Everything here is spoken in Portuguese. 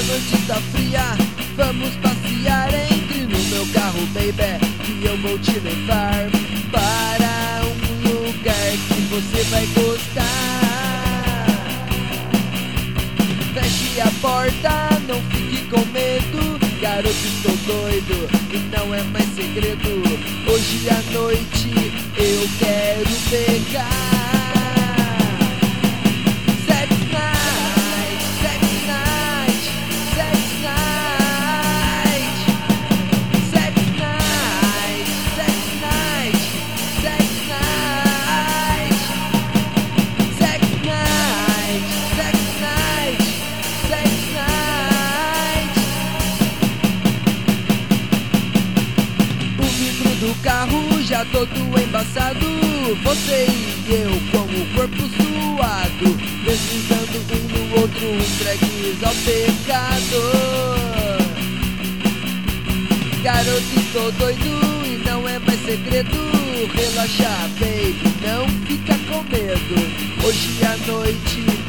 A noite tá fria, vamos passear Entre no meu carro, baby Que eu vou te levar Para um lugar que você vai gostar. Feche a porta, não fique com medo Garoto, estou doido e não é mais segredo do carro já todo embaçado. Você e eu com o corpo suado Deslizando um no outro, entregues ao pecado. Garoto, estou doido e não é mais segredo. Relaxa, baby, não fica com medo. Hoje à noite